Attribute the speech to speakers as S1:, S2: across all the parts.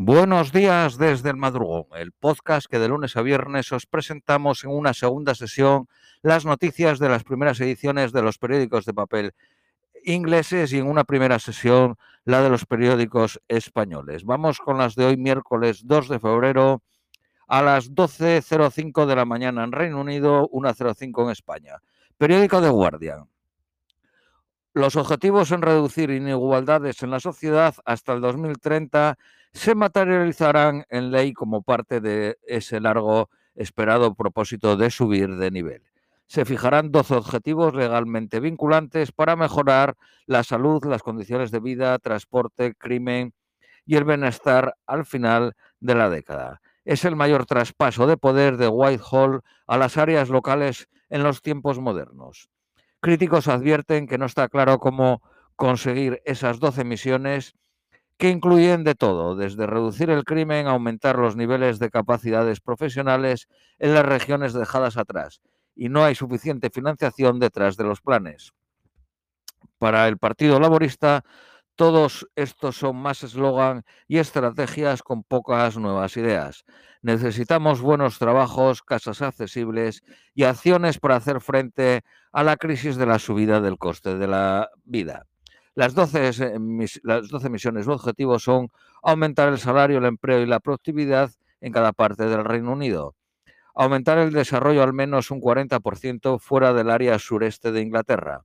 S1: Buenos días desde el madrugón, el podcast que de lunes a viernes os presentamos en una segunda sesión las noticias de las primeras ediciones de los periódicos de papel ingleses y en una primera sesión la de los periódicos españoles. Vamos con las de hoy miércoles 2 de febrero a las 12.05 de la mañana en Reino Unido, 1.05 en España. Periódico de Guardian. Los objetivos en reducir inigualdades en la sociedad hasta el 2030 se materializarán en ley como parte de ese largo esperado propósito de subir de nivel. Se fijarán 12 objetivos legalmente vinculantes para mejorar la salud, las condiciones de vida, transporte, crimen y el bienestar al final de la década. Es el mayor traspaso de poder de Whitehall a las áreas locales en los tiempos modernos. Críticos advierten que no está claro cómo conseguir esas 12 misiones que incluyen de todo, desde reducir el crimen, aumentar los niveles de capacidades profesionales en las regiones dejadas atrás. Y no hay suficiente financiación detrás de los planes. Para el Partido Laborista, todos estos son más eslogan y estrategias con pocas nuevas ideas. Necesitamos buenos trabajos, casas accesibles y acciones para hacer frente a la crisis de la subida del coste de la vida. Las 12, las 12 misiones o objetivos son aumentar el salario, el empleo y la productividad en cada parte del Reino Unido, aumentar el desarrollo al menos un 40% fuera del área sureste de Inglaterra,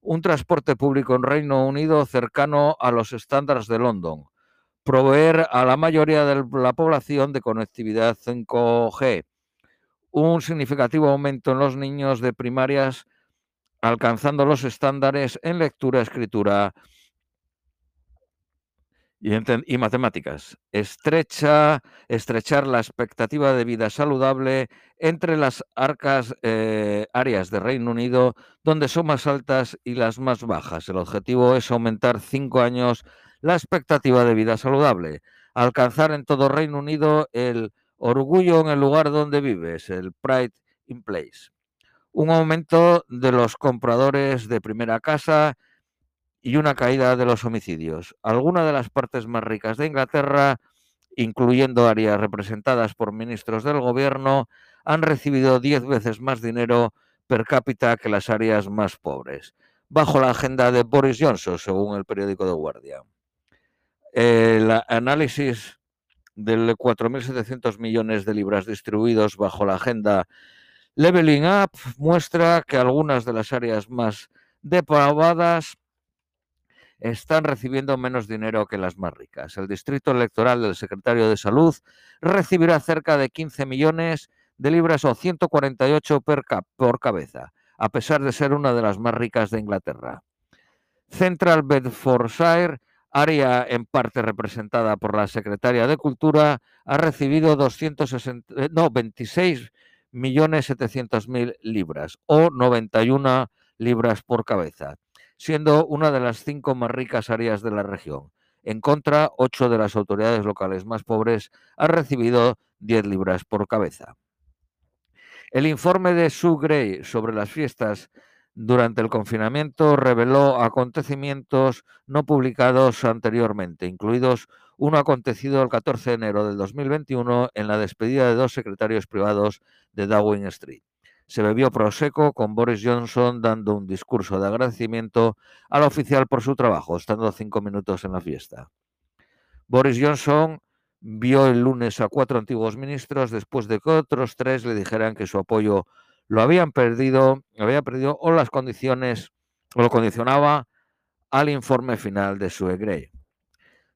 S1: un transporte público en Reino Unido cercano a los estándares de London, proveer a la mayoría de la población de conectividad 5G, un significativo aumento en los niños de primarias alcanzando los estándares en lectura, escritura y, matemáticas. Estrecha, estrechar la expectativa de vida saludable entre las arcas eh, áreas de Reino Unido donde son más altas y las más bajas. El objetivo es aumentar cinco años la expectativa de vida saludable. Alcanzar en todo Reino Unido el orgullo en el lugar donde vives, el Pride in Place. Un aumento de los compradores de primera casa y una caída de los homicidios. Algunas de las partes más ricas de Inglaterra, incluyendo áreas representadas por ministros del gobierno, han recibido 10 veces más dinero per cápita que las áreas más pobres, bajo la agenda de Boris Johnson, según el periódico The Guardian. El análisis de 4.700 millones de libras distribuidos bajo la agenda Leveling Up muestra que algunas de las áreas más depravadas están recibiendo menos dinero que las más ricas. El distrito electoral del secretario de Salud recibirá cerca de 15 millones de libras o 148 per por cabeza, a pesar de ser una de las más ricas de Inglaterra. Central Bedfordshire, área en parte representada por la secretaria de Cultura, ha recibido 260, eh, no, 26 millones 700 mil libras o 91 libras por cabeza siendo una de las cinco más ricas áreas de la región. En contra, ocho de las autoridades locales más pobres han recibido 10 libras por cabeza. El informe de Sue Gray sobre las fiestas durante el confinamiento reveló acontecimientos no publicados anteriormente, incluidos uno acontecido el 14 de enero del 2021 en la despedida de dos secretarios privados de Downing Street se bebió proseco con Boris Johnson dando un discurso de agradecimiento al oficial por su trabajo, estando cinco minutos en la fiesta. Boris Johnson vio el lunes a cuatro antiguos ministros después de que otros tres le dijeran que su apoyo lo habían perdido, había perdido o las condiciones o lo condicionaba al informe final de Sue Gray.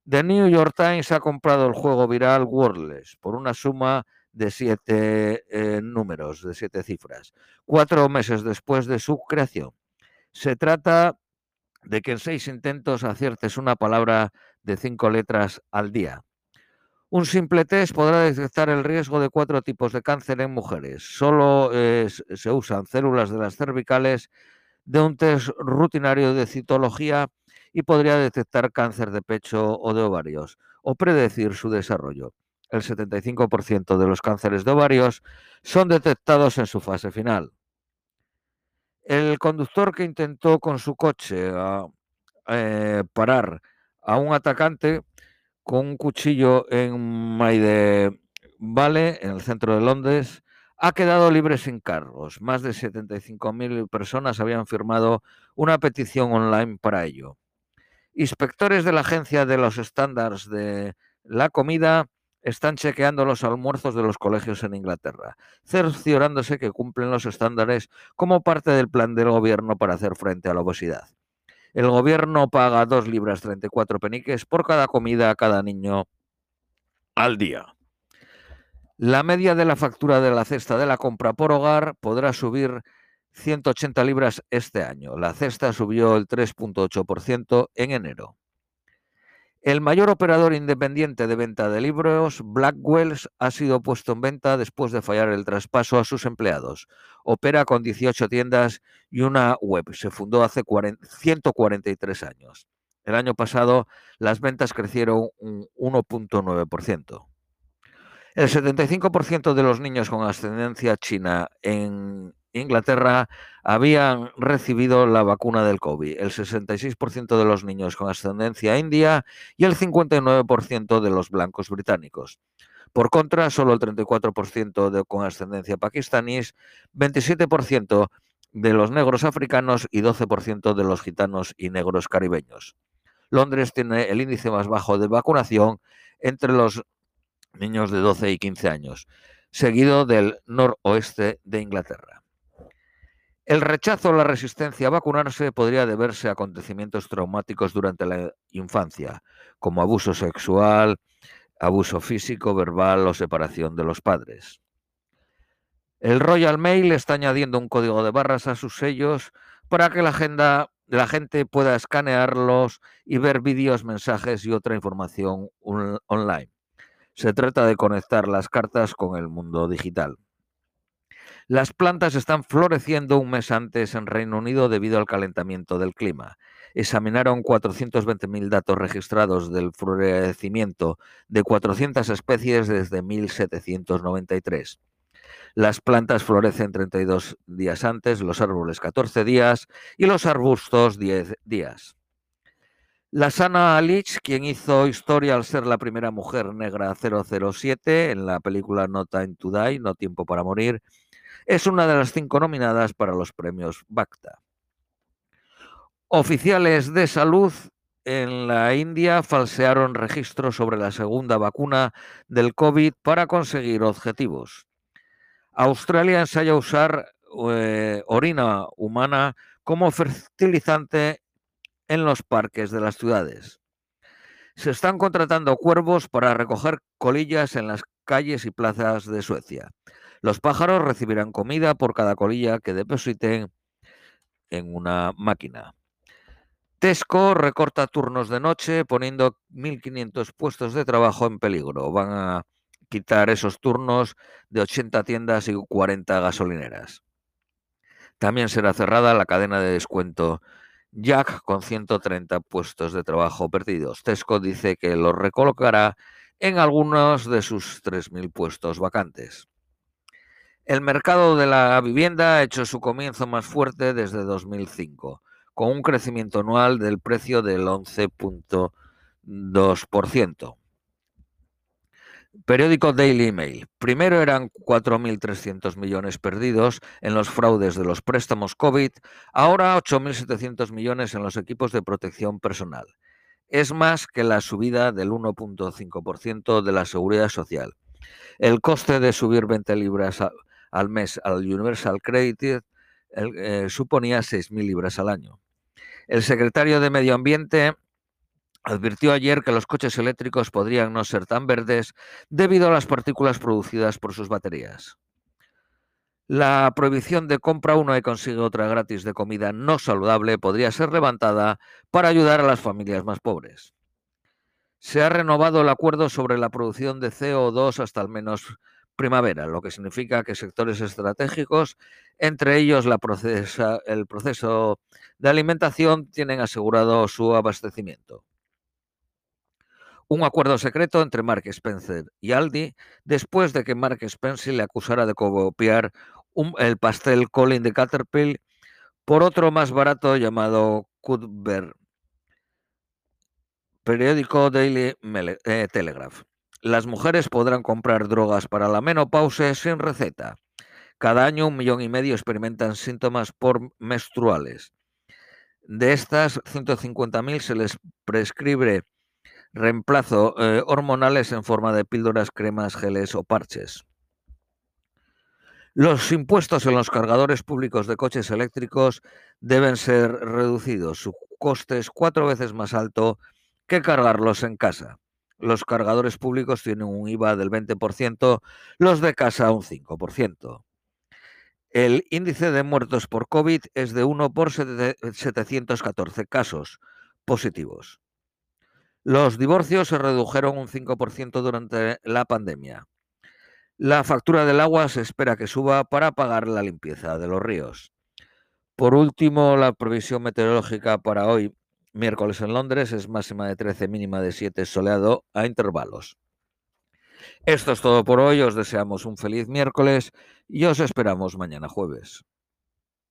S1: The New York Times ha comprado el juego viral Wordless por una suma de siete eh, números, de siete cifras, cuatro meses después de su creación. Se trata de que en seis intentos aciertes una palabra de cinco letras al día. Un simple test podrá detectar el riesgo de cuatro tipos de cáncer en mujeres. Solo se usan células de las cervicales de un test rutinario de citología y podría detectar cáncer de pecho o de ovarios o predecir su desarrollo el 75% de los cánceres de ovarios son detectados en su fase final. El conductor que intentó con su coche ah, eh, parar a un atacante con un cuchillo en Maide Vale, en el centro de Londres, ha quedado libre sin cargos. Más de 75.000 personas habían firmado una petición online para ello. Inspectores de la Agencia de los Estándares de la Comida están chequeando los almuerzos de los colegios en Inglaterra, cerciorándose que cumplen los estándares como parte del plan del gobierno para hacer frente a la obesidad. El gobierno paga 2 libras 34 peniques por cada comida a cada niño al día. La media de la factura de la cesta de la compra por hogar podrá subir 180 libras este año. La cesta subió el 3.8% en enero. El mayor operador independiente de venta de libros, Blackwells, ha sido puesto en venta después de fallar el traspaso a sus empleados. Opera con 18 tiendas y una web. Se fundó hace 143 años. El año pasado las ventas crecieron un 1.9%. El 75% de los niños con ascendencia china en Inglaterra habían recibido la vacuna del COVID, el 66% de los niños con ascendencia india y el 59% de los blancos británicos. Por contra, solo el 34% de, con ascendencia pakistaníes, 27% de los negros africanos y 12% de los gitanos y negros caribeños. Londres tiene el índice más bajo de vacunación entre los niños de 12 y 15 años, seguido del noroeste de Inglaterra. El rechazo o la resistencia a vacunarse podría deberse a acontecimientos traumáticos durante la infancia, como abuso sexual, abuso físico, verbal o separación de los padres. El Royal Mail está añadiendo un código de barras a sus sellos para que la, agenda, la gente pueda escanearlos y ver vídeos, mensajes y otra información online. Se trata de conectar las cartas con el mundo digital. Las plantas están floreciendo un mes antes en Reino Unido debido al calentamiento del clima. Examinaron 420.000 datos registrados del florecimiento de 400 especies desde 1793. Las plantas florecen 32 días antes, los árboles 14 días y los arbustos 10 días. La Sana Alich, quien hizo historia al ser la primera mujer negra 007 en la película No Time to Die, No Tiempo para Morir, es una de las cinco nominadas para los premios BACTA. Oficiales de salud en la India falsearon registros sobre la segunda vacuna del COVID para conseguir objetivos. Australia ensaya usar eh, orina humana como fertilizante en los parques de las ciudades. Se están contratando cuervos para recoger colillas en las calles y plazas de Suecia. Los pájaros recibirán comida por cada colilla que depositen en una máquina. Tesco recorta turnos de noche poniendo 1.500 puestos de trabajo en peligro. Van a quitar esos turnos de 80 tiendas y 40 gasolineras. También será cerrada la cadena de descuento Jack con 130 puestos de trabajo perdidos. Tesco dice que los recolocará en algunos de sus 3.000 puestos vacantes. El mercado de la vivienda ha hecho su comienzo más fuerte desde 2005, con un crecimiento anual del precio del 11.2%. Periódico Daily Mail. Primero eran 4.300 millones perdidos en los fraudes de los préstamos COVID, ahora 8.700 millones en los equipos de protección personal. Es más que la subida del 1.5% de la seguridad social. El coste de subir 20 libras al mes al Universal Credit eh, suponía 6.000 libras al año. El secretario de Medio Ambiente advirtió ayer que los coches eléctricos podrían no ser tan verdes debido a las partículas producidas por sus baterías. La prohibición de compra una y consigue otra gratis de comida no saludable podría ser levantada para ayudar a las familias más pobres. Se ha renovado el acuerdo sobre la producción de CO2 hasta al menos primavera, lo que significa que sectores estratégicos, entre ellos la el proceso de alimentación, tienen asegurado su abastecimiento. Un acuerdo secreto entre Mark Spencer y Aldi después de que Mark Spencer le acusara de copiar el pastel Colin de Caterpillar por otro más barato llamado Cuthbert Periódico Daily eh, Telegraph. Las mujeres podrán comprar drogas para la menopausia sin receta. Cada año un millón y medio experimentan síntomas por menstruales. De estas, 150.000 se les prescribe reemplazo eh, hormonales en forma de píldoras, cremas, geles o parches. Los impuestos en los cargadores públicos de coches eléctricos deben ser reducidos. Su coste es cuatro veces más alto que cargarlos en casa. Los cargadores públicos tienen un IVA del 20%, los de casa un 5%. El índice de muertos por COVID es de 1 por 714 casos positivos. Los divorcios se redujeron un 5% durante la pandemia. La factura del agua se espera que suba para pagar la limpieza de los ríos. Por último, la previsión meteorológica para hoy, miércoles en Londres, es máxima de 13, mínima de 7, soleado a intervalos. Esto es todo por hoy, os deseamos un feliz miércoles y os esperamos mañana jueves.